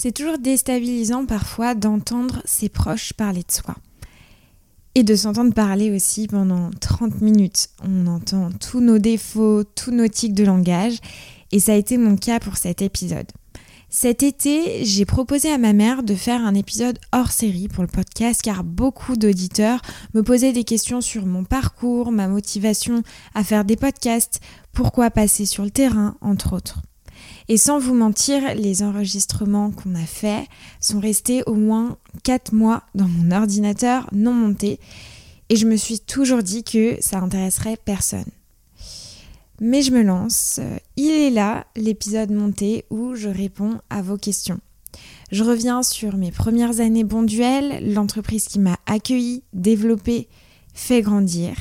C'est toujours déstabilisant parfois d'entendre ses proches parler de soi. Et de s'entendre parler aussi pendant 30 minutes. On entend tous nos défauts, tous nos tics de langage. Et ça a été mon cas pour cet épisode. Cet été, j'ai proposé à ma mère de faire un épisode hors série pour le podcast car beaucoup d'auditeurs me posaient des questions sur mon parcours, ma motivation à faire des podcasts, pourquoi passer sur le terrain, entre autres. Et sans vous mentir, les enregistrements qu'on a faits sont restés au moins 4 mois dans mon ordinateur non monté et je me suis toujours dit que ça intéresserait personne. Mais je me lance. Il est là, l'épisode monté où je réponds à vos questions. Je reviens sur mes premières années Bonduel, l'entreprise qui m'a accueilli, développé, fait grandir,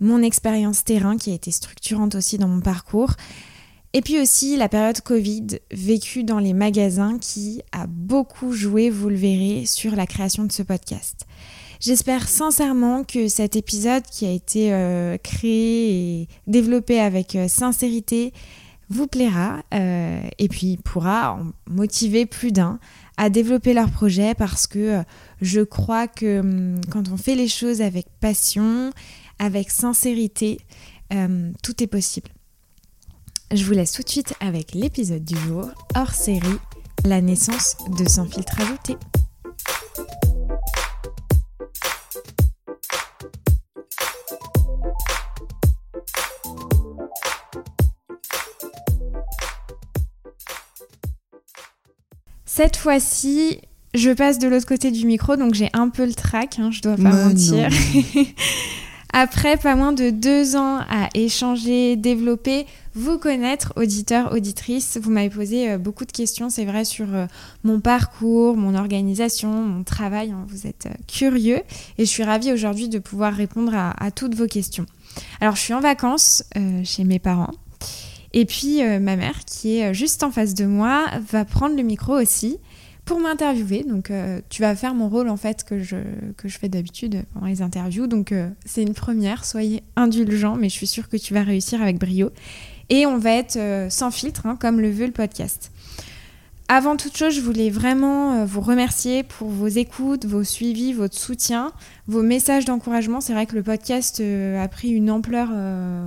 mon expérience terrain qui a été structurante aussi dans mon parcours, et puis aussi la période Covid vécue dans les magasins qui a beaucoup joué, vous le verrez, sur la création de ce podcast. J'espère sincèrement que cet épisode qui a été euh, créé et développé avec euh, sincérité vous plaira euh, et puis pourra motiver plus d'un à développer leur projet parce que je crois que hum, quand on fait les choses avec passion, avec sincérité, tout est possible. Je vous laisse tout de suite avec l'épisode du jour, hors série, la naissance de Sans filtre ajouté. Cette fois-ci, je passe de l'autre côté du micro, donc j'ai un peu le trac, hein, je dois pas mentir. Après pas moins de deux ans à échanger, développer, vous connaître, auditeurs, auditrices, vous m'avez posé euh, beaucoup de questions, c'est vrai, sur euh, mon parcours, mon organisation, mon travail. Hein. vous êtes euh, curieux et je suis ravie aujourd'hui de pouvoir répondre à, toutes vos questions. Alors, je suis en vacances chez mes parents. Et puis ma mère, qui est juste en face de moi, va prendre le micro aussi pour m'interviewer. Donc, euh, tu vas faire mon rôle en fait que je, fais d'habitude pendant les interviews. Donc, euh, c'est une première. Soyez indulgents, mais je suis sûre que tu vas réussir avec brio. Et on va être euh, sans filtre, hein, comme le veut le podcast. Avant toute chose, je voulais vraiment euh, vous remercier pour vos écoutes, vos suivis, votre soutien, vos messages d'encouragement. C'est vrai que le podcast euh, a pris une ampleur euh,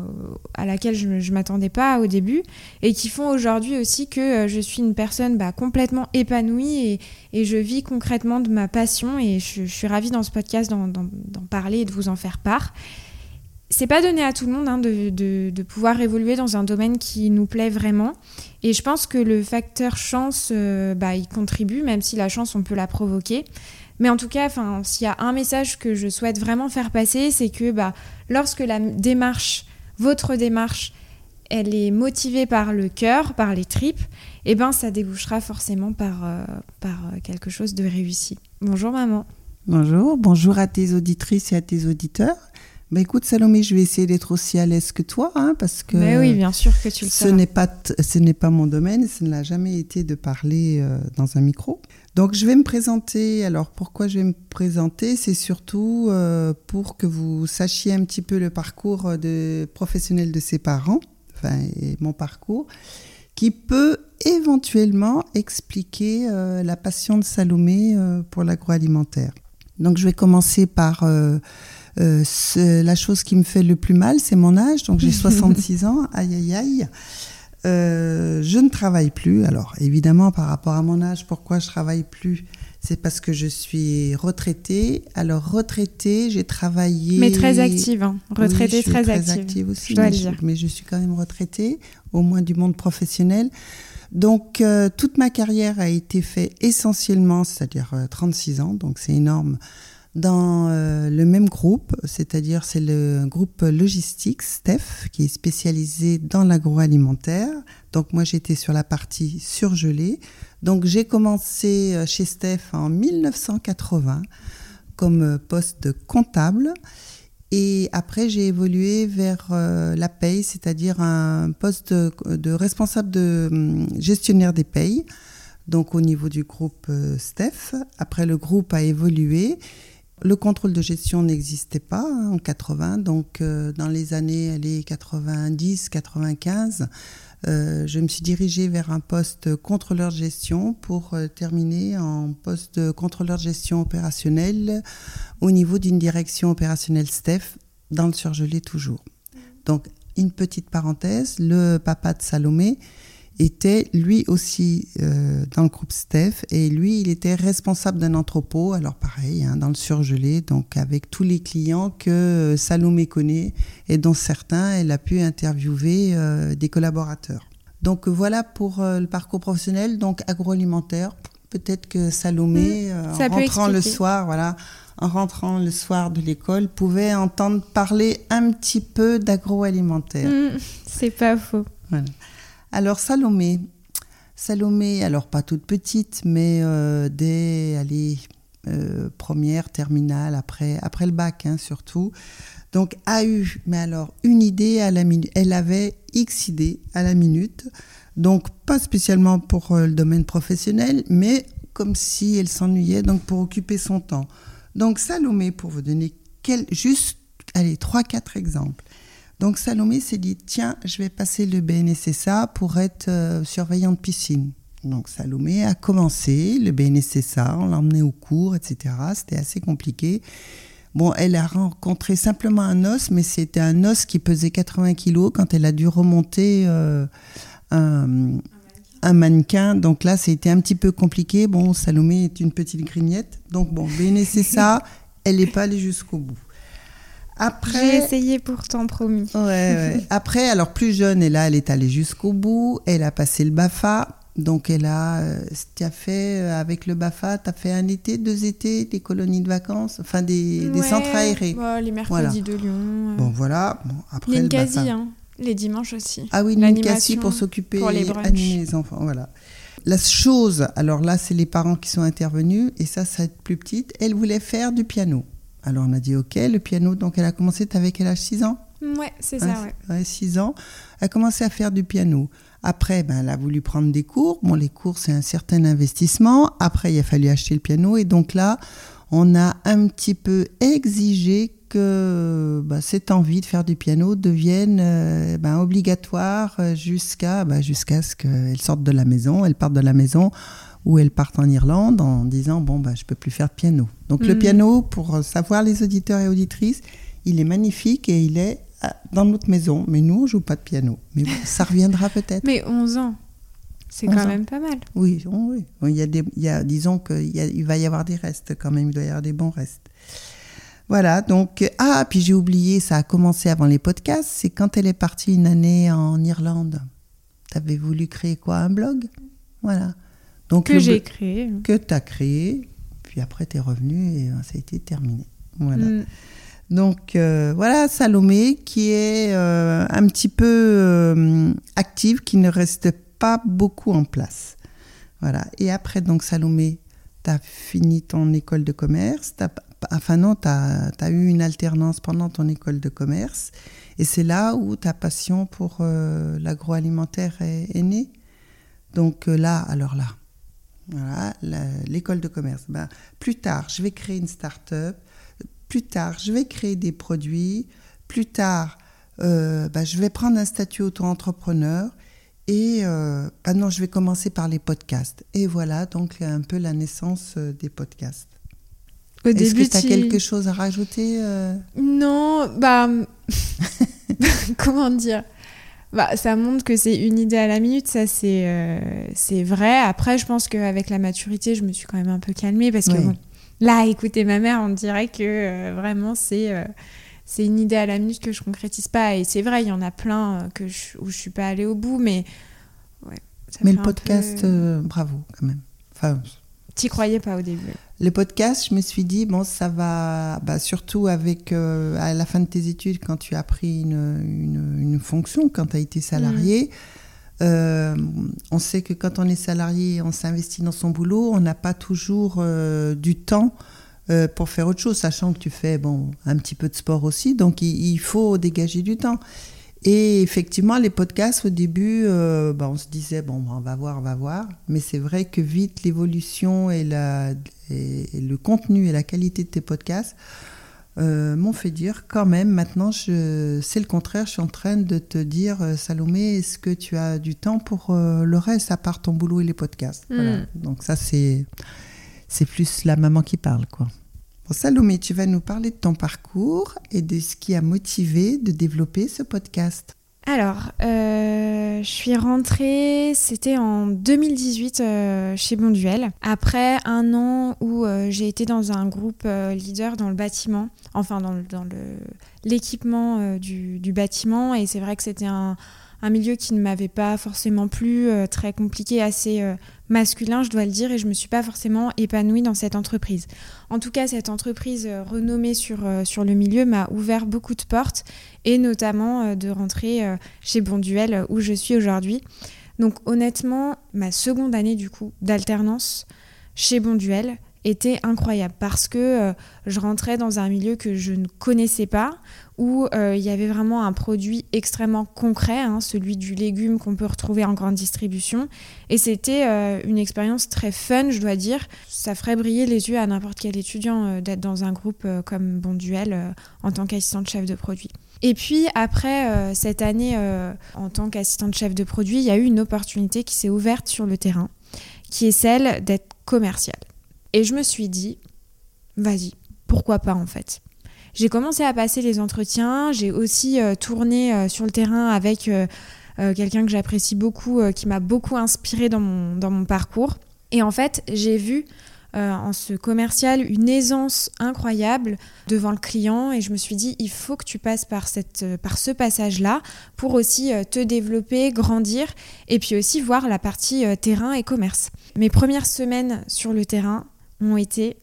à laquelle je ne m'attendais pas au début et qui font aujourd'hui aussi que je suis une personne bah, complètement épanouie et, je vis concrètement de ma passion et je, suis ravie dans ce podcast d'en parler et de vous en faire part c'est pas donné à tout le monde hein, de, pouvoir évoluer dans un domaine qui nous plaît vraiment. Et je pense que le facteur chance, euh, bah, il contribue, même si la chance, on peut la provoquer. Mais en tout cas, s'il y a un message que je souhaite vraiment faire passer, c'est que bah, lorsque la démarche, votre démarche, elle est motivée par le cœur, par les tripes, eh ben ça débouchera forcément par, euh, euh, quelque chose de réussi. Bonjour maman. Bonjour, bonjour à tes auditrices et à tes auditeurs. Bah écoute Salomé, je vais essayer d'être aussi à l'aise que toi, hein, parce que Mais oui, bien sûr que tu le ce n'est pas ce n'est pas mon domaine, ce ne l'a jamais été de parler euh, dans un micro. Donc je vais me présenter. Alors pourquoi je vais me présenter, c'est surtout euh, pour que vous sachiez un petit peu le parcours de professionnel de ses parents, enfin et mon parcours, qui peut éventuellement expliquer euh, la passion de Salomé pour l'agroalimentaire. Donc je vais commencer par euh, la chose qui me fait le plus mal, c'est mon âge. Donc j'ai 66 ans. Aïe, aïe, aïe. Euh, je ne travaille plus. Alors évidemment, par rapport à mon âge, pourquoi je travaille plus? C'est parce que je suis retraitée. Alors retraitée, j'ai travaillé. Mais très active, hein. retraitée très, active. aussi. mais, Je, mais je suis quand même retraitée, au moins du monde professionnel. Donc euh, toute ma carrière a été faite essentiellement, c'est-à-dire 36 ans, donc c'est énorme, dans euh, le même groupe, c'est-à-dire c'est le groupe logistique STEF qui est spécialisé dans l'agroalimentaire. Donc moi j'étais sur la partie surgelée. Donc j'ai commencé euh, chez STEF en 1980 comme euh, poste comptable et après j'ai évolué vers la paye, c'est-à-dire un poste de, responsable de hum, gestionnaire des payes. Donc au niveau du groupe STEF. Après le groupe a évolué le contrôle de gestion n'existait pas hein, en 80, donc euh, dans les années 90, 95, euh, je me suis dirigée vers un poste contrôleur de gestion pour euh, terminer en poste de contrôleur de gestion opérationnelle au niveau d'une direction opérationnelle STEF dans le surgelé toujours. Donc, une petite parenthèse, le papa de Salomé était lui aussi euh, dans le groupe STEF et lui, il était responsable d'un entrepôt, alors pareil, hein, dans le surgelé, donc avec tous les clients que Salomé connaît et dont certains, elle a pu interviewer euh, des collaborateurs. Donc voilà pour euh, le parcours professionnel, donc agroalimentaire. Peut-être que Salomé, Mmh, en rentrant le soir, voilà, en rentrant le soir de l'école, pouvait entendre parler un petit peu d'agroalimentaire. Mmh, c'est pas faux. Voilà. Alors Salomé, Salomé, alors pas toute petite, mais euh, dès allez, euh, première, terminale, après, après le bac hein, surtout. Donc a eu, mais alors une idée à la minute. Elle avait X idées à la minute. Donc pas spécialement pour euh, le domaine professionnel, mais comme si elle s'ennuyait, donc pour occuper son temps. Donc Salomé, pour vous donner quel, juste, allez, trois, quatre exemples. Donc Salomé s'est dit, tiens, je vais passer le BNSSA pour être euh, surveillante de piscine. Donc Salomé a commencé le BNSSA, on l'a emmené au cours, etc. C'était assez compliqué. Bon, elle a rencontré simplement un os, mais c'était un os qui pesait 80 kilos quand elle a dû remonter euh, un, un mannequin. Donc là, c'était un petit peu compliqué. Bon, Salomé est une petite grignette. Donc bon, BNSSA, elle n'est pas allée jusqu'au bout. Après, j'ai essayé pourtant, promis. Ouais, ouais. Après, alors plus jeune, et là, elle est allée jusqu'au bout. Elle a passé le BAFA. Donc, elle a, euh, as fait euh, avec le BAFA, tu as fait un été, deux étés, des colonies de vacances, enfin des, centres aérés. bah, les mercredis Voilà. de Lyon. euh, Bon, voilà. Bon, après le BAFA. hein, les dimanches aussi. Ah oui, L'animation Ninkasi pour s'occuper, pour les brunchs. animer les enfants, voilà. La chose, alors là, c'est les parents qui sont intervenus, et ça, ça va être plus petite. Elle voulait faire du piano. Alors on a dit, ok, le piano, donc elle a commencé, t'avais quel âge? 6 ans? Ouais, c'est Hein, ça, ouais. ouais, 6 ans. Elle a commencé à faire du piano. Après, ben, elle a voulu prendre des cours. Bon, les cours, c'est un certain investissement. Après, il a fallu acheter le piano. Et donc là, on a un petit peu exigé que ben, cette envie de faire du piano devienne euh, ben, obligatoire euh, jusqu'à ben, jusqu'à ce qu'elle sorte de la maison, elle parte de la maison ou elle parte en Irlande en disant bon ben je peux plus faire de piano. Donc le Mhm. piano, pour euh, savoir les auditeurs et auditrices, il est magnifique et il est euh, dans notre maison. Mais nous, on joue pas de piano. Mais bon, ça reviendra peut-être. Mais 11 ans, c'est 11 quand ans. même pas mal. Oui, oh oui. Il y a des, il y a, disons qu'il va y avoir des restes quand même. Il doit y avoir des bons restes. Voilà, donc, ah, puis j'ai oublié, ça a commencé avant les podcasts, c'est quand elle est partie une année en Irlande. Tu avais voulu créer quoi? Un blog? Voilà. Donc, Que j'ai créé. Que tu as créé, puis après tu es revenu et euh, ça a été terminé. Voilà. Mm. Donc euh, voilà Salomé qui est euh, un petit peu euh, active, qui ne reste pas beaucoup en place. Voilà. Et après donc Salomé, tu as fini ton école de commerce, t'as- enfin non, tu as, eu une alternance pendant ton école de commerce et c'est là où ta passion pour l'agroalimentaire est, est née. Donc là, alors là, voilà, l'école de commerce. Ben, plus tard, je vais créer une start-up. Plus tard, je vais créer des produits. Plus tard, euh, ben, je vais prendre un statut auto-entrepreneur. Et euh, ben non, je vais commencer par les podcasts. Et voilà donc un peu la naissance euh, des podcasts. Est-ce que tu as quelque chose à rajouter euh? Non, bah. comment dire? Bah, Ça montre que c'est une idée à la minute, ça c'est euh, c'est vrai. Après, je pense qu'avec la maturité, je me suis quand même un peu calmée parce que Oui. bon, là, écouter ma mère, on dirait que euh, vraiment c'est. euh, c'est une idée à la minute que je concrétise pas et c'est vrai il y en a plein que je, où je suis pas allée au bout mais ouais ça Mais le peu- podcast, bravo quand même. Enfin, t'y croyais pas au début Le podcast, je me suis dit, bon, ça va, bah, surtout avec, euh, à la fin de tes études, quand tu as pris une, une, une fonction, quand tu as été salarié, euh, on sait que quand on est salarié, on s'investit dans son boulot, on n'a pas toujours euh, du temps pour faire autre chose, sachant que tu fais bon, un petit peu de sport aussi, donc il, il faut dégager du temps. Et effectivement, les podcasts, au début, euh, bah, on se disait, bon, on va voir, on va voir. Mais c'est vrai que vite, l'évolution et, la, et, et le contenu et la qualité de tes podcasts euh, m'ont fait dire quand même, maintenant, c'est le contraire, je suis en train de te dire, euh, Salomé, est-ce que tu as du temps pour euh, le reste, à part ton boulot et les podcasts? Hmm. Donc ça, c'est, c'est plus la maman qui parle, quoi. Bon, Salomé, tu vas nous parler de ton parcours et de ce qui a motivé de développer ce podcast. Alors, euh, je suis rentrée, c'était en 2018 euh, chez Bonduel, après un an où euh, j'ai été dans un groupe leader dans le bâtiment, enfin dans, l'équipement du, du, bâtiment, et c'est vrai que c'était un, un milieu qui ne m'avait pas forcément plu, euh, très compliqué, assez euh, masculin, je dois le dire, et je me suis pas forcément épanouie dans cette entreprise. En tout cas, cette entreprise euh, renommée sur, sur le milieu m'a ouvert beaucoup de portes, et notamment de rentrer chez Bonduel, où je suis aujourd'hui. Donc honnêtement, ma seconde année du coup d'alternance chez Bonduel, était incroyable parce que je rentrais dans un milieu que je ne connaissais pas, où euh, il y avait vraiment un produit extrêmement concret, hein, celui du légume qu'on peut retrouver en grande distribution. Et c'était euh, une expérience très fun, je dois dire. Ça ferait briller les yeux à n'importe quel étudiant euh, d'être dans un groupe comme Bonduel en tant qu'assistante chef de produit. Et puis après cette année en tant qu'assistante chef de produit, il y a eu une opportunité qui s'est ouverte sur le terrain, qui est celle d'être commerciale. Et je me suis dit, vas-y, pourquoi pas en fait j'ai commencé à passer les entretiens, j'ai aussi euh, tourné euh, sur le terrain avec euh, quelqu'un que j'apprécie beaucoup, qui m'a beaucoup inspiré dans mon, dans mon parcours. Et en fait, j'ai vu en ce commercial une aisance incroyable devant le client et je me suis dit il faut que tu passes par, cette, par ce passage-là pour aussi te développer, grandir et puis aussi voir la partie terrain et commerce. Mes premières semaines sur le terrain ont été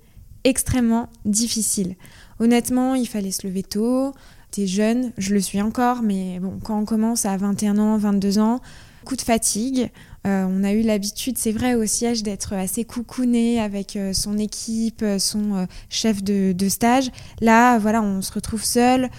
extrêmement difficiles. Honnêtement, il fallait se lever tôt. T'es jeune, je le suis encore, mais bon, quand on commence à 21 ans, 22 ans, coup de fatigue. Euh, on a eu l'habitude, c'est vrai, au siège d'être assez coucouné avec euh, son équipe, euh, son chef de, de, stage. Là, voilà, on se retrouve seul,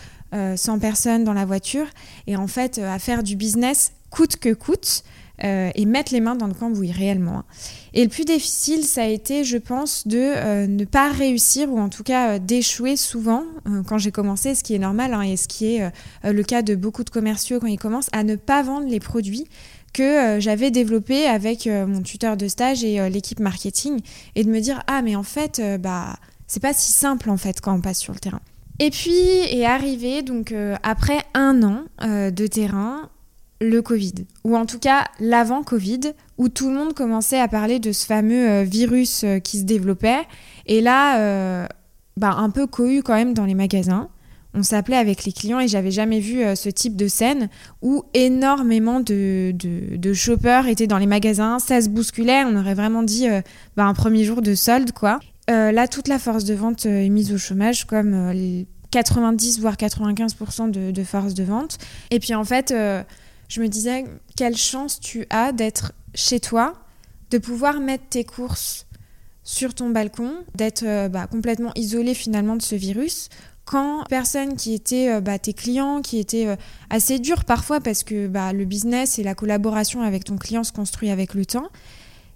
sans personne dans la voiture, et en fait, à faire du business coûte que coûte. Euh, et mettre les mains dans le cambouis réellement. Hein. Et le plus difficile, ça a été, je pense, de euh, ne pas réussir ou en tout cas euh, d'échouer souvent quand j'ai commencé, ce qui est normal hein, et ce qui est le cas de beaucoup de commerciaux quand ils commencent, à ne pas vendre les produits que j'avais développés avec mon tuteur de stage et l'équipe marketing et de me dire ah mais en fait bah c'est pas si simple en fait quand on passe sur le terrain. Et puis est arrivé donc après un an de terrain le Covid, ou en tout cas l'avant Covid, où tout le monde commençait à parler de ce fameux euh, virus euh, qui se développait. Et là, euh, bah, un peu cohu quand même dans les magasins. On s'appelait avec les clients et j'avais jamais vu ce type de scène où énormément de, de, shoppers étaient dans les magasins, ça se bousculait, on aurait vraiment dit bah, un premier jour de solde quoi. là, toute la force de vente est mise au chômage, comme 90 voire 95% de, de, force de vente. Et puis en fait, je me disais quelle chance tu as d'être chez toi, de pouvoir mettre tes courses sur ton balcon, d'être euh, bah, complètement isolé finalement de ce virus, quand personne qui était euh, bah, tes clients, qui étaient euh, assez durs parfois parce que bah, le business et la collaboration avec ton client se construit avec le temps,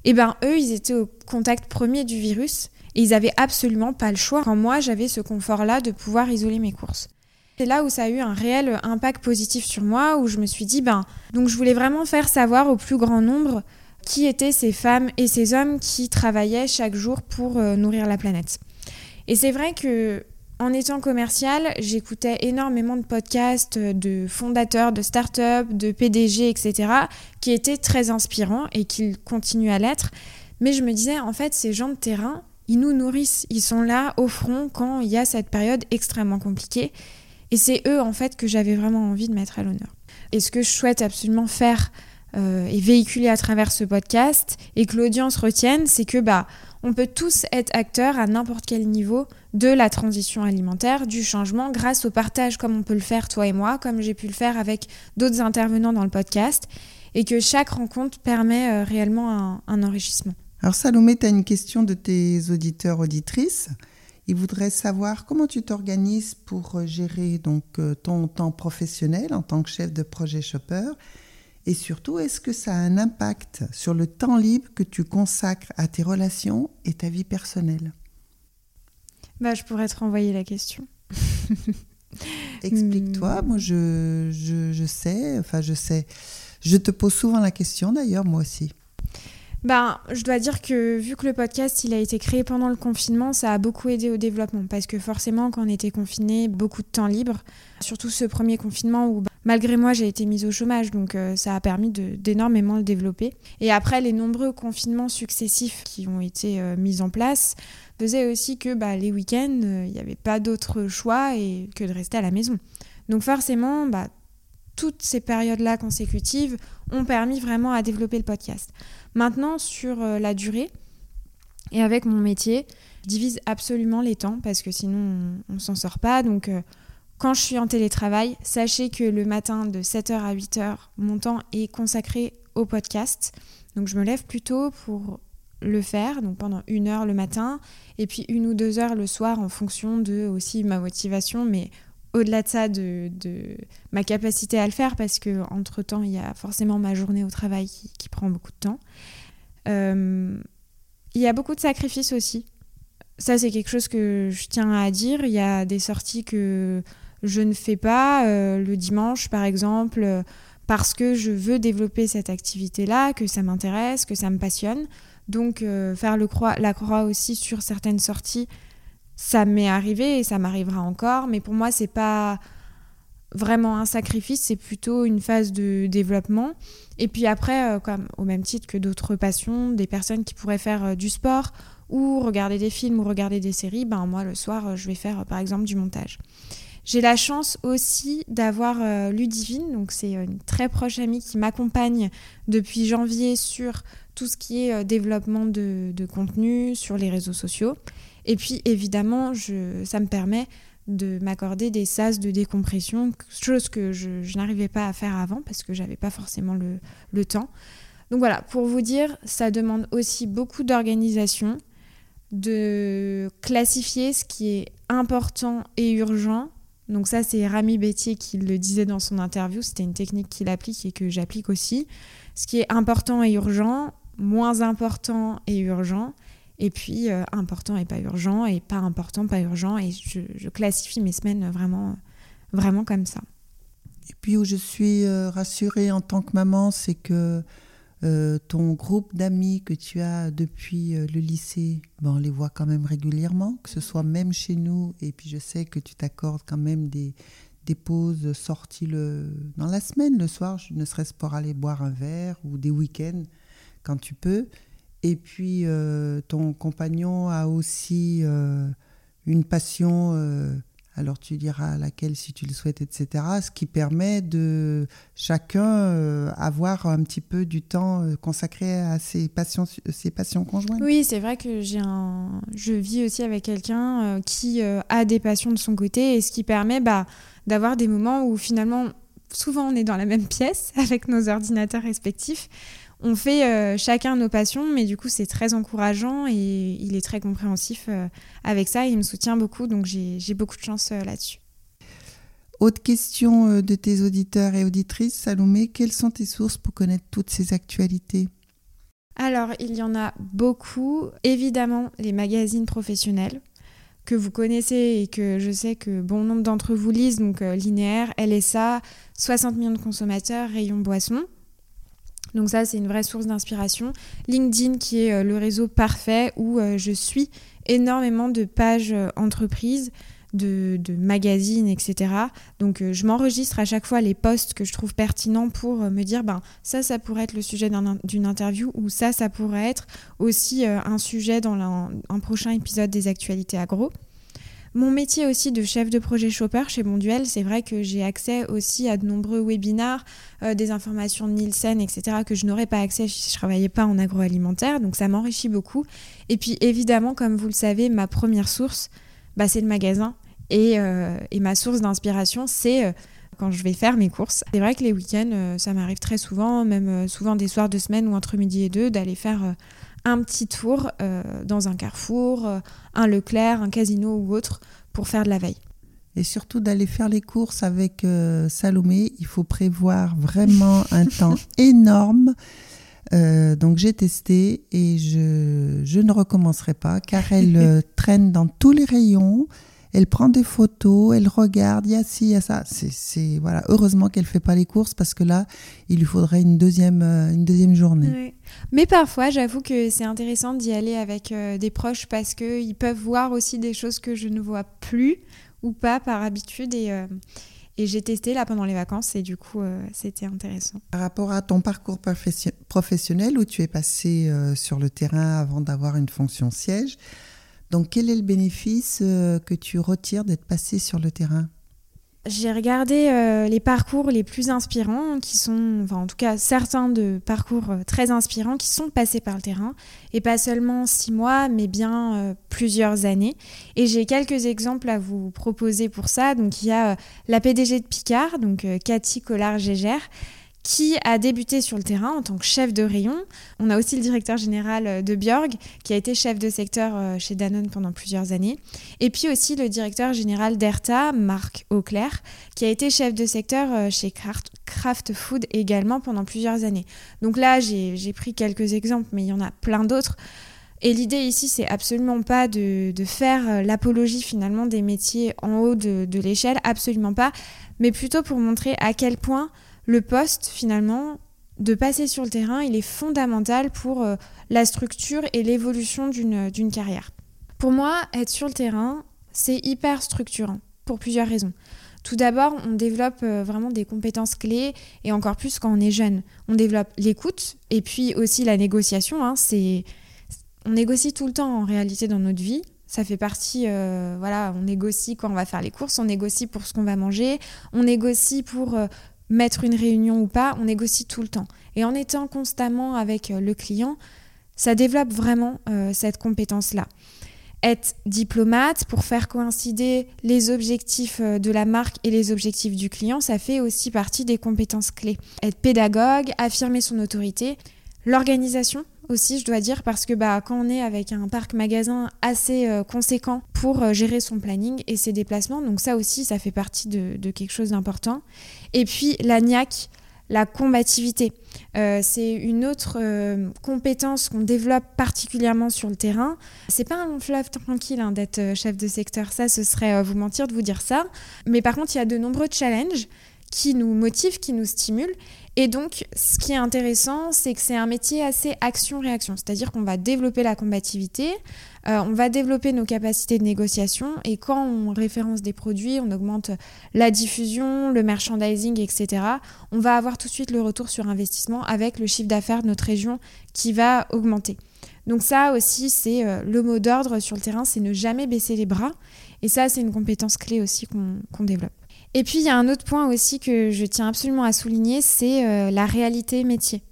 et eh ben eux, ils étaient au contact premier du virus et ils avaient absolument pas le choix. Quand moi, j'avais ce confort-là de pouvoir isoler mes courses. C'est là où ça a eu un réel impact positif sur moi, où je me suis dit, ben, donc je voulais vraiment faire savoir au plus grand nombre qui étaient ces femmes et ces hommes qui travaillaient chaque jour pour euh, nourrir la planète. Et c'est vrai que en étant commercial, j'écoutais énormément de podcasts de fondateurs, de start-up, de PDG, etc., qui étaient très inspirants et qui continuent à l'être. Mais je me disais, en fait, ces gens de terrain, ils nous nourrissent, ils sont là au front quand il y a cette période extrêmement compliquée. Et c'est eux, en fait, que j'avais vraiment envie de mettre à l'honneur. Et ce que je souhaite absolument faire euh, et véhiculer à travers ce podcast et que l'audience retienne, c'est que bah, on peut tous être acteurs à n'importe quel niveau de la transition alimentaire, du changement, grâce au partage comme on peut le faire toi et moi, comme j'ai pu le faire avec d'autres intervenants dans le podcast, et que chaque rencontre permet euh, réellement un, un enrichissement. Alors Salomé, tu as une question de tes auditeurs, auditrices. Il voudrait savoir comment tu t'organises pour euh, gérer donc euh, ton temps professionnel en tant que chef de projet shopper et surtout est-ce que ça a un impact sur le temps libre que tu consacres à tes relations et ta vie personnelle? Bah je pourrais te renvoyer la question. Explique-toi, moi je, je, je, sais, enfin je sais. Je te pose souvent la question d'ailleurs, moi aussi. Ben, je dois dire que vu que le podcast il a été créé pendant le confinement, ça a beaucoup aidé au développement parce que forcément quand on était confiné, beaucoup de temps libre, surtout ce premier confinement où malgré moi j'ai été mise au chômage donc euh, ça a permis d'énormément le développer. Et après les nombreux confinements successifs qui ont été euh, mis en place faisaient aussi que bah, les week-ends euh, il n'y avait pas d'autre choix et que de rester à la maison. Donc forcément bah, toutes ces périodes-là consécutives ont permis vraiment à développer le podcast. Maintenant, sur euh, la durée, et avec mon métier, je divise absolument les temps parce que sinon on, ne s'en sort pas. Donc euh, quand je suis en télétravail, sachez que le matin de 7h à 8h, mon temps est consacré au podcast. Donc je me lève plus tôt pour le faire, donc pendant une heure le matin, et puis une ou deux heures le soir en fonction de aussi ma motivation, mais au-delà de ça, de, ma capacité à le faire, parce que entre temps, il y a forcément ma journée au travail qui, prend beaucoup de temps. Euh, il y a beaucoup de sacrifices aussi. Ça, c'est quelque chose que je tiens à dire. Il y a des sorties que je ne fais pas euh, le dimanche, par exemple, parce que je veux développer cette activité-là, que ça m'intéresse, que ça me passionne. Donc, euh, faire le croix, la croix aussi sur certaines sorties, ça m'est arrivé et ça m'arrivera encore, mais pour moi, c'est pas vraiment un sacrifice, c'est plutôt une phase de développement. Et puis après, euh, comme au même titre que d'autres passions, des personnes qui pourraient faire euh, du sport ou regarder des films ou regarder des séries, ben moi le soir, euh, je vais faire par exemple du montage. J'ai la chance aussi d'avoir Ludivine, donc c'est une très proche amie qui m'accompagne depuis janvier sur tout ce qui est développement de, de contenu sur les réseaux sociaux. Et puis évidemment, ça me permet de m'accorder des sas de décompression, chose que je, n'arrivais pas à faire avant parce que j'avais pas forcément le, temps. Donc voilà, pour vous dire, ça demande aussi beaucoup d'organisation, de classifier ce qui est important et urgent. Donc ça, c'est Rami Bétier qui le disait dans son interview, c'était une technique qu'il applique et que j'applique aussi. Ce qui est important et urgent, moins important et urgent, et puis, euh, important et pas urgent, et pas important, pas urgent. Et je, classifie mes semaines vraiment, vraiment comme ça. Et puis, où je suis euh, rassurée en tant que maman, c'est que euh, ton groupe d'amis que tu as depuis le lycée, bon, on les voit quand même régulièrement, que ce soit même chez nous. Et puis, je sais que tu t'accordes quand même des, des pauses sorties le, dans la semaine, le soir, ne serait-ce pour aller boire un verre ou des week-ends quand tu peux. Et puis, euh, ton compagnon a aussi euh, une passion, euh, alors tu diras laquelle si tu le souhaites, etc. Ce qui permet de chacun avoir un petit peu du temps consacré à ses passions, conjointes. Oui, c'est vrai que je vis aussi avec quelqu'un qui a des passions de son côté et ce qui permet bah, d'avoir des moments où finalement, souvent on est dans la même pièce avec nos ordinateurs respectifs on fait euh, chacun nos passions, mais du coup, c'est très encourageant et il est très compréhensif euh, avec ça. il me soutient beaucoup, donc j'ai beaucoup de chance euh, là-dessus. Autre question de tes auditeurs et auditrices, Salomé, quelles sont tes sources pour connaître toutes ces actualités? Alors, il y en a beaucoup. Évidemment, les magazines professionnels que vous connaissez et que je sais que bon nombre d'entre vous lisent, donc Linéaire, LSA, 60 millions de consommateurs, Rayon Boisson. Donc ça, c'est une vraie source d'inspiration. LinkedIn, qui est euh, le réseau parfait où euh, je suis énormément de pages euh, entreprises, de, magazines, etc. Donc je m'enregistre à chaque fois les posts que je trouve pertinents pour me dire, ben ça, ça pourrait être le sujet d'une interview ou ça, ça pourrait être aussi un sujet dans un prochain épisode des actualités agro. Mon métier aussi de chef de projet shopper chez Monduel, c'est vrai que j'ai accès aussi à de nombreux webinars, euh, des informations de Nielsen, etc., que je n'aurais pas accès si je ne travaillais pas en agroalimentaire. Donc ça m'enrichit beaucoup. Et puis évidemment, comme vous le savez, ma première source, bah, c'est le magasin. Et, euh, ma source d'inspiration, c'est... Euh, quand je vais faire mes courses. C'est vrai que les week-ends, ça m'arrive très souvent, même souvent des soirs de semaine ou entre midi et deux, d'aller faire un petit tour euh, dans un carrefour, euh, un Leclerc, un casino ou autre pour faire de la veille. Et surtout d'aller faire les courses avec euh, Salomé, il faut prévoir vraiment un temps énorme. donc j'ai testé et je, je, ne recommencerai pas car elle traîne dans tous les rayons. Elle prend des photos, elle regarde, il y a ci, il y a ça. C'est voilà, heureusement qu'elle fait pas les courses parce que là, il lui faudrait une deuxième euh, une deuxième journée. Mais parfois, j'avoue que c'est intéressant d'y aller avec euh, des proches parce que ils peuvent voir aussi des choses que je ne vois plus ou pas par habitude et euh, et j'ai testé là pendant les vacances et du coup, c'était intéressant. Par rapport à ton parcours professionnel où tu es passé sur le terrain avant d'avoir une fonction siège, donc quel est le bénéfice euh, que tu retires d'être passé sur le terrain? J'ai regardé euh, les parcours les plus inspirants, qui sont, en tout cas certains de parcours euh, très inspirants qui sont passés par le terrain, et pas seulement six mois, mais bien plusieurs années. Et j'ai quelques exemples à vous proposer pour ça. Donc il y a la PDG de Picard, donc Cathy Collard-Gégère, qui a débuté sur le terrain en tant que chef de rayon. On a aussi le directeur général euh, de Björg, qui a été chef de secteur euh, chez Danone pendant plusieurs années. Et puis aussi le directeur général d'ERTA, Marc Auclair, qui a été chef de secteur euh, chez Kraft Food également pendant plusieurs années. Donc là, j'ai pris quelques exemples, mais il y en a plein d'autres. Et l'idée ici, c'est absolument pas de, faire l'apologie finalement des métiers en haut de, de l'échelle, absolument pas, mais plutôt pour montrer à quel point le poste, finalement, de passer sur le terrain, il est fondamental pour euh, la structure et l'évolution d'une carrière. Pour moi, être sur le terrain, c'est hyper structurant, pour plusieurs raisons. Tout d'abord, on développe euh, vraiment des compétences clés, et encore plus quand on est jeune. On développe l'écoute, et puis aussi la négociation. Hein, on négocie tout le temps en réalité dans notre vie. Ça fait partie, euh, voilà, on négocie quand on va faire les courses, on négocie pour ce qu'on va manger, on négocie pour mettre une réunion ou pas, on négocie tout le temps. Et en étant constamment avec euh, le client, ça développe vraiment euh, cette compétence-là. Être diplomate pour faire coïncider les objectifs euh, de la marque et les objectifs du client, ça fait aussi partie des compétences clés. Être pédagogue, affirmer son autorité, l'organisation, aussi, je dois dire, parce que bah, quand on est avec un parc magasin assez euh, conséquent pour euh, gérer son planning et ses déplacements, donc ça aussi, ça fait partie de, quelque chose d'important. Et puis la NIAC, la combativité. Euh, c'est une autre compétence qu'on développe particulièrement sur le terrain. C'est pas un fleuve tranquille hein, d'être chef de secteur, ça ce serait vous mentir de vous dire ça. Mais par contre, il y a de nombreux challenges qui nous motivent, qui nous stimulent. Et donc, ce qui est intéressant, c'est que c'est un métier assez action-réaction, c'est-à-dire qu'on va développer la combativité, euh, on va développer nos capacités de négociation, et quand on référence des produits, on augmente la diffusion, le merchandising, etc., on va avoir tout de suite le retour sur investissement avec le chiffre d'affaires de notre région qui va augmenter. Donc ça aussi, c'est euh, le mot d'ordre sur le terrain, c'est ne jamais baisser les bras, et ça, c'est une compétence clé aussi qu'on développe. Et puis il y a un autre point aussi que je tiens absolument à souligner, c'est euh, la réalité métier.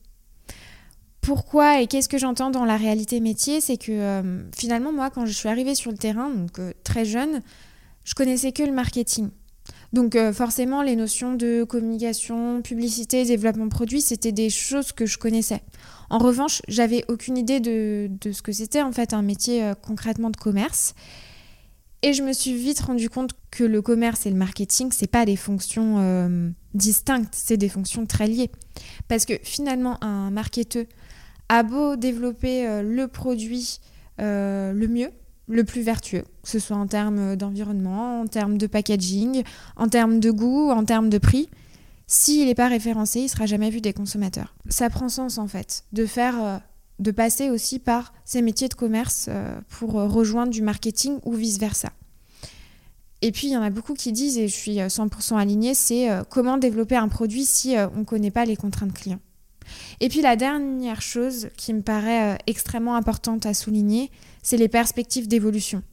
Pourquoi et qu'est-ce que j'entends dans la réalité métier? C'est que euh, finalement, moi, quand je suis arrivée sur le terrain, donc euh, très jeune, je connaissais que le marketing. Donc forcément, les notions de communication, publicité, développement de produits, c'était des choses que je connaissais. En revanche, j'avais aucune idée de, de ce que c'était en fait un métier concrètement de commerce. Et je me suis vite rendu compte que le commerce et le marketing, c'est pas des fonctions euh, distinctes, c'est des fonctions très liées. Parce que finalement, un marketeur a beau développer euh, le produit euh, le mieux, le plus vertueux, que ce soit en termes d'environnement, en termes de packaging, en termes de goût, en termes de prix, s'il n'est pas référencé, il sera jamais vu des consommateurs. Ça prend sens en fait de faire de passer aussi par ces métiers de commerce euh, pour euh, rejoindre du marketing ou vice-versa. Et puis, il y en a beaucoup qui disent, et je suis 100% euh, alignée, c'est comment développer un produit si on ne connaît pas les contraintes clients. Et puis, la dernière chose qui me paraît extrêmement importante à souligner, c'est les perspectives d'évolution.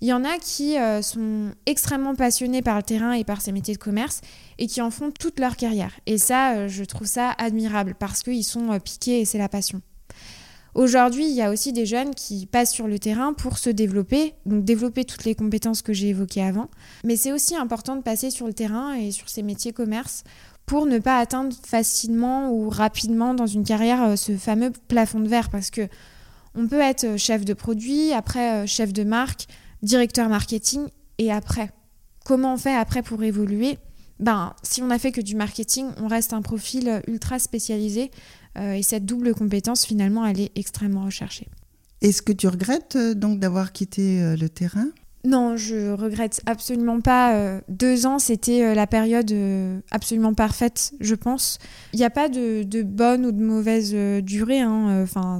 Il y en a qui sont extrêmement passionnés par le terrain et par ces métiers de commerce et qui en font toute leur carrière. Et ça, je trouve ça admirable parce qu'ils sont piqués et c'est la passion. Aujourd'hui, il y a aussi des jeunes qui passent sur le terrain pour se développer, donc développer toutes les compétences que j'ai évoquées avant. Mais c'est aussi important de passer sur le terrain et sur ces métiers commerce pour ne pas atteindre facilement ou rapidement dans une carrière euh, ce fameux plafond de verre parce que on peut être chef de produit, après euh, chef de marque, directeur marketing et après. Comment on fait après pour évoluer? Ben, si on a fait que du marketing, on reste un profil ultra spécialisé euh, et cette double compétence, finalement, elle est extrêmement recherchée. Est-ce que tu regrettes euh, donc d'avoir quitté euh, le terrain? Non, je regrette absolument pas. Deux ans, c'était la période absolument parfaite, je pense. Il n'y a pas de, bonne ou de mauvaise durée. Hein. Enfin,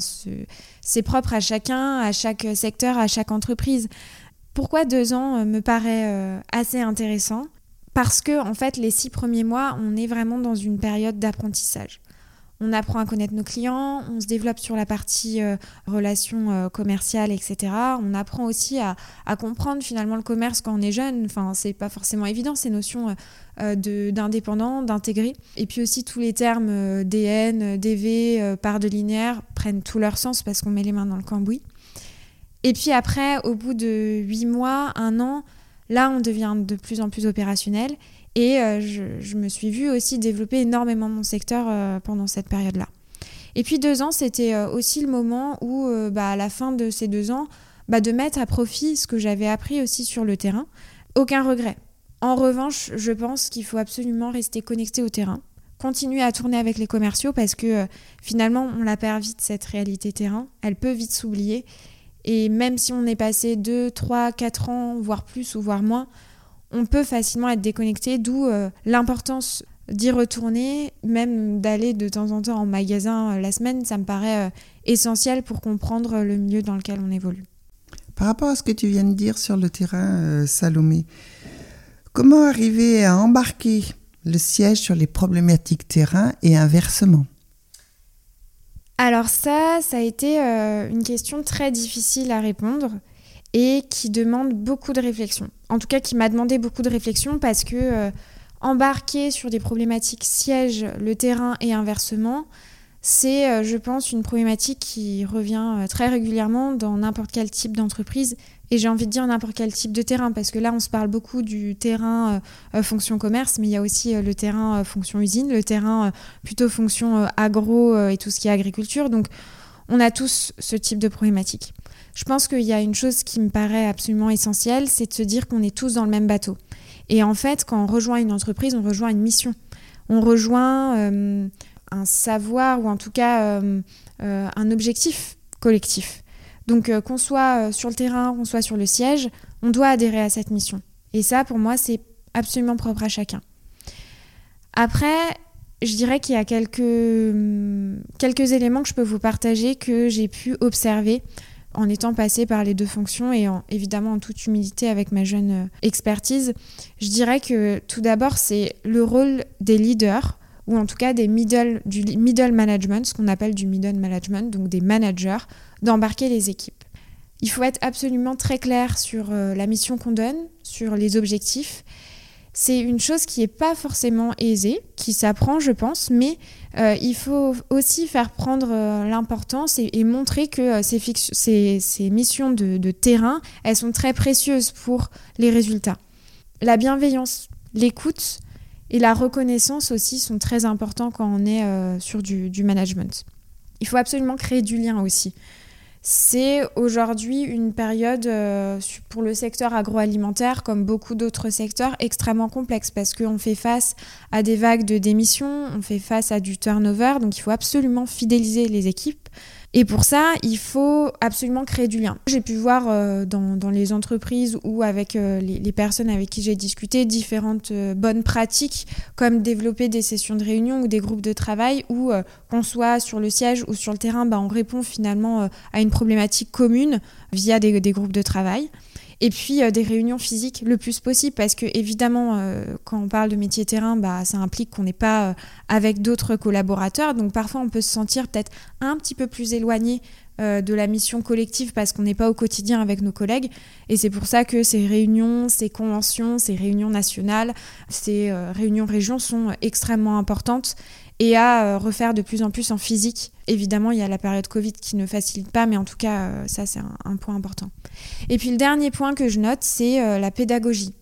c'est propre à chacun, à chaque secteur, à chaque entreprise. Pourquoi deux ans me paraît assez intéressant? Parce que, en fait, les six premiers mois, on est vraiment dans une période d'apprentissage on apprend à connaître nos clients, on se développe sur la partie euh, relations euh, commerciales, etc. On apprend aussi à, comprendre finalement le commerce quand on est jeune. Enfin, c'est pas forcément évident ces notions euh, d'indépendant, d'intégrer. Et puis aussi tous les termes DN, DV, part de linéaire prennent tout leur sens parce qu'on met les mains dans le cambouis. Et puis après, au bout de huit mois, un an, là, on devient de plus en plus opérationnel. Et euh, je, me suis vue aussi développer énormément mon secteur euh, pendant cette période-là. Et puis deux ans, c'était euh, aussi le moment où, bah, à la fin de ces deux ans, bah, de mettre à profit ce que j'avais appris aussi sur le terrain. Aucun regret. En revanche, je pense qu'il faut absolument rester connecté au terrain, continuer à tourner avec les commerciaux parce que finalement, on la perd vite cette réalité terrain. Elle peut vite s'oublier. Et même si on est passé 2, 3, 4 ans, voire plus ou voire moins, on peut facilement être déconnecté, d'où euh, l'importance d'y retourner, même d'aller de temps en temps en magasin euh, la semaine, ça me paraît euh, essentiel pour comprendre le milieu dans lequel on évolue. Par rapport à ce que tu viens de dire sur le terrain, Salomé, comment arriver à embarquer le siège sur les problématiques terrain et inversement? Alors ça, ça a été une question très difficile à répondre et qui demande beaucoup de réflexion. En tout cas, qui m'a demandé beaucoup de réflexion parce que euh, embarquer sur des problématiques siège, le terrain et inversement, c'est, euh, je pense, une problématique qui revient euh, très régulièrement dans n'importe quel type d'entreprise. Et j'ai envie de dire n'importe quel type de terrain, parce que là, on se parle beaucoup du terrain fonction commerce, mais il y a aussi le terrain fonction usine, le terrain plutôt fonction agro et tout ce qui est agriculture. Donc, on a tous ce type de problématique. Je pense qu'il y a une chose qui me paraît absolument essentielle, c'est de se dire qu'on est tous dans le même bateau. Et en fait, quand on rejoint une entreprise, on rejoint une mission. On rejoint euh, un savoir ou en tout cas euh, euh, un objectif collectif. Donc qu'on soit sur le terrain, qu'on soit sur le siège, on doit adhérer à cette mission. Et ça, pour moi, c'est absolument propre à chacun. Après, je dirais qu'il y a quelques, quelques éléments que je peux vous partager que j'ai pu observer en étant passée par les deux fonctions et en, évidemment en toute humilité avec ma jeune euh, expertise, je dirais que tout d'abord c'est le rôle des leaders ou en tout cas des middle, du middle management, ce qu'on appelle du middle management, donc des managers, d'embarquer les équipes. Il faut être absolument très clair sur euh, la mission qu'on donne, sur les objectifs c'est une chose qui n'est pas forcément aisée, qui s'apprend, je pense, mais euh, il faut aussi faire prendre euh, l'importance et, montrer que ces, missions de, terrain, elles sont très précieuses pour les résultats. La bienveillance, l'écoute et la reconnaissance aussi sont très importants quand on est sur du management. Il faut absolument créer du lien aussi. C'est aujourd'hui une période euh, pour le secteur agroalimentaire, comme beaucoup d'autres secteurs, extrêmement complexe parce qu'on fait face à des vagues de démissions, on fait face à du turnover, donc il faut absolument fidéliser les équipes. Et pour ça, il faut absolument créer du lien. J'ai pu voir euh, dans, les entreprises ou avec euh, les, personnes avec qui j'ai discuté différentes euh, bonnes pratiques, comme développer des sessions de réunion ou des groupes de travail où, qu'on soit sur le siège ou sur le terrain, bah, on répond finalement à une problématique commune via des groupes de travail. Et puis euh, des réunions physiques le plus possible parce que évidemment euh, quand on parle de métier terrain, bah, ça implique qu'on n'est pas euh, avec d'autres collaborateurs. Donc parfois on peut se sentir peut-être un petit peu plus éloigné de la mission collective parce qu'on n'est pas au quotidien avec nos collègues. Et c'est pour ça que ces réunions, ces conventions, ces réunions nationales, ces réunions régions sont extrêmement importantes et à refaire de plus en plus en physique Évidemment, il y a la période Covid qui ne facilite pas, mais en tout cas, euh, ça, c'est un, point important. Et puis le dernier point que je note, c'est euh, la pédagogie.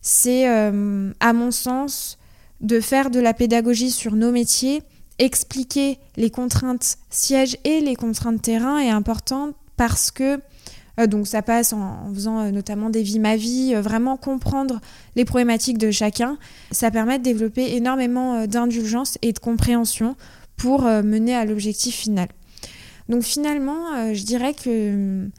C'est, euh, à mon sens, de faire de la pédagogie sur nos métiers, expliquer les contraintes sièges et les contraintes terrain est important parce que donc ça passe en, faisant notamment des vies ma vie, vraiment comprendre les problématiques de chacun. Ça permet de développer énormément d'indulgence et de compréhension pour euh, mener à l'objectif final. Donc finalement, euh, je dirais que hum,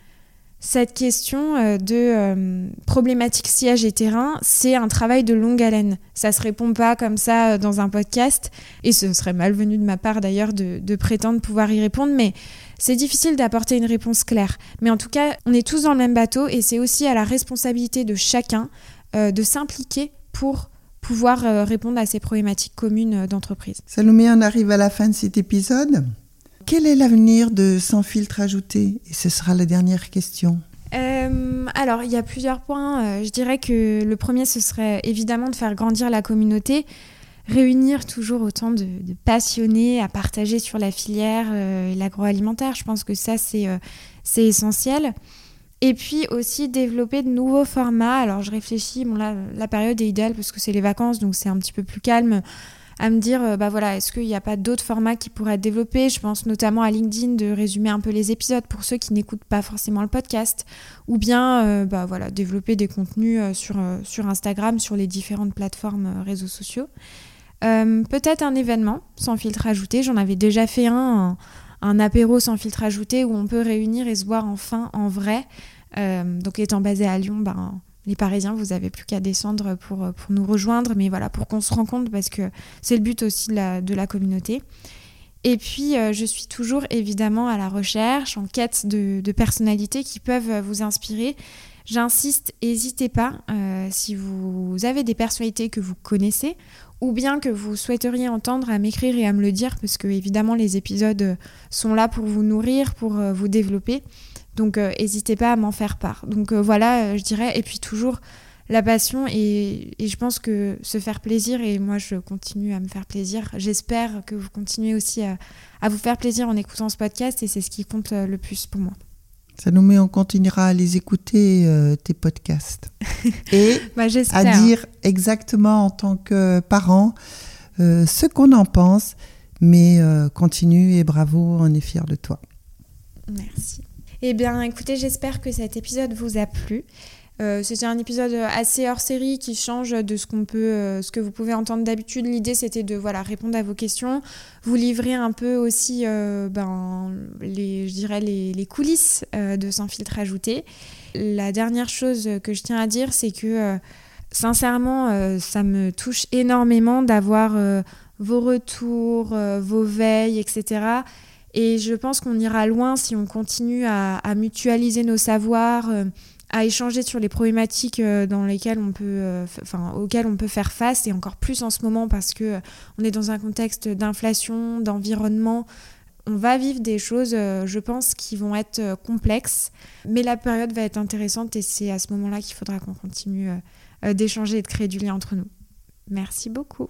cette question euh, de euh, problématique siège et terrain, c'est un travail de longue haleine. Ça se répond pas comme ça euh, dans un podcast, et ce serait malvenu de ma part d'ailleurs de, prétendre pouvoir y répondre, mais c'est difficile d'apporter une réponse claire. Mais en tout cas, on est tous dans le même bateau, et c'est aussi à la responsabilité de chacun de s'impliquer pour pouvoir répondre à ces problématiques communes d'entreprise. Salomé, on arrive à la fin de cet épisode. Quel est l'avenir de Sans filtre ajouté? Et ce sera la dernière question. Euh, alors, il y a plusieurs points. Euh, je dirais que le premier, ce serait évidemment de faire grandir la communauté, réunir toujours autant de, passionnés à partager sur la filière euh, et l'agroalimentaire. Je pense que ça, c'est c'est essentiel. Et puis aussi développer de nouveaux formats. Alors, je réfléchis, bon là, la période est idéale parce que c'est les vacances, donc c'est un petit peu plus calme à me dire, euh, bah voilà, est-ce qu'il n'y a pas d'autres formats qui pourraient être développés? Je pense notamment à LinkedIn de résumer un peu les épisodes pour ceux qui n'écoutent pas forcément le podcast, ou bien euh, bah voilà, développer des contenus euh, sur, sur Instagram, sur les différentes plateformes réseaux sociaux. Peut-être un événement sans filtre ajouté. J'en avais déjà fait un, un, apéro sans filtre ajouté où on peut réunir et se voir enfin en vrai. donc étant basé à Lyon, ben, les Parisiens, vous avez plus qu'à descendre pour, pour nous rejoindre, mais voilà, pour qu'on se rencontre, parce que c'est le but aussi de la, communauté. Et puis, euh, je suis toujours évidemment à la recherche, en quête de, personnalités qui peuvent vous inspirer. J'insiste, n'hésitez pas, euh, si vous avez des personnalités que vous connaissez, ou bien que vous souhaiteriez entendre, à m'écrire et à me le dire, parce que évidemment, les épisodes sont là pour vous nourrir, pour euh, vous développer. Donc n'hésitez euh, pas à m'en faire part. Donc euh, voilà, euh, je dirais, et puis toujours la passion et, je pense que se faire plaisir, et moi je continue à me faire plaisir, j'espère que vous continuez aussi à, vous faire plaisir en écoutant ce podcast et c'est ce qui compte le plus pour moi. Ça nous met, on continuera à les écouter, tes podcasts. Et bah, à dire exactement en tant que parent ce qu'on en pense, mais continue et bravo, on est fiers de toi. Merci. Eh bien, écoutez, j'espère que cet épisode vous a plu. Euh, c'était un épisode assez hors série qui change de euh, ce que vous pouvez entendre d'habitude. L'idée c'était de voilà répondre à vos questions, vous livrer un peu aussi, euh, ben, les, je les, coulisses de sans filtre ajouté. La dernière chose que je tiens à dire, c'est que sincèrement, ça me touche énormément d'avoir vos retours, vos veilles, etc. Et je pense qu'on ira loin si on continue à, mutualiser nos savoirs, euh, à échanger sur les problématiques euh, dans lesquelles on peut, euh, enfin, auxquelles on peut faire face, et encore plus en ce moment parce que on est dans un contexte d'inflation, d'environnement. On va vivre des choses, je pense, qui vont être complexes, mais la période va être intéressante et c'est à ce moment-là qu'il faudra qu'on continue d'échanger et de créer du lien entre nous. Merci beaucoup.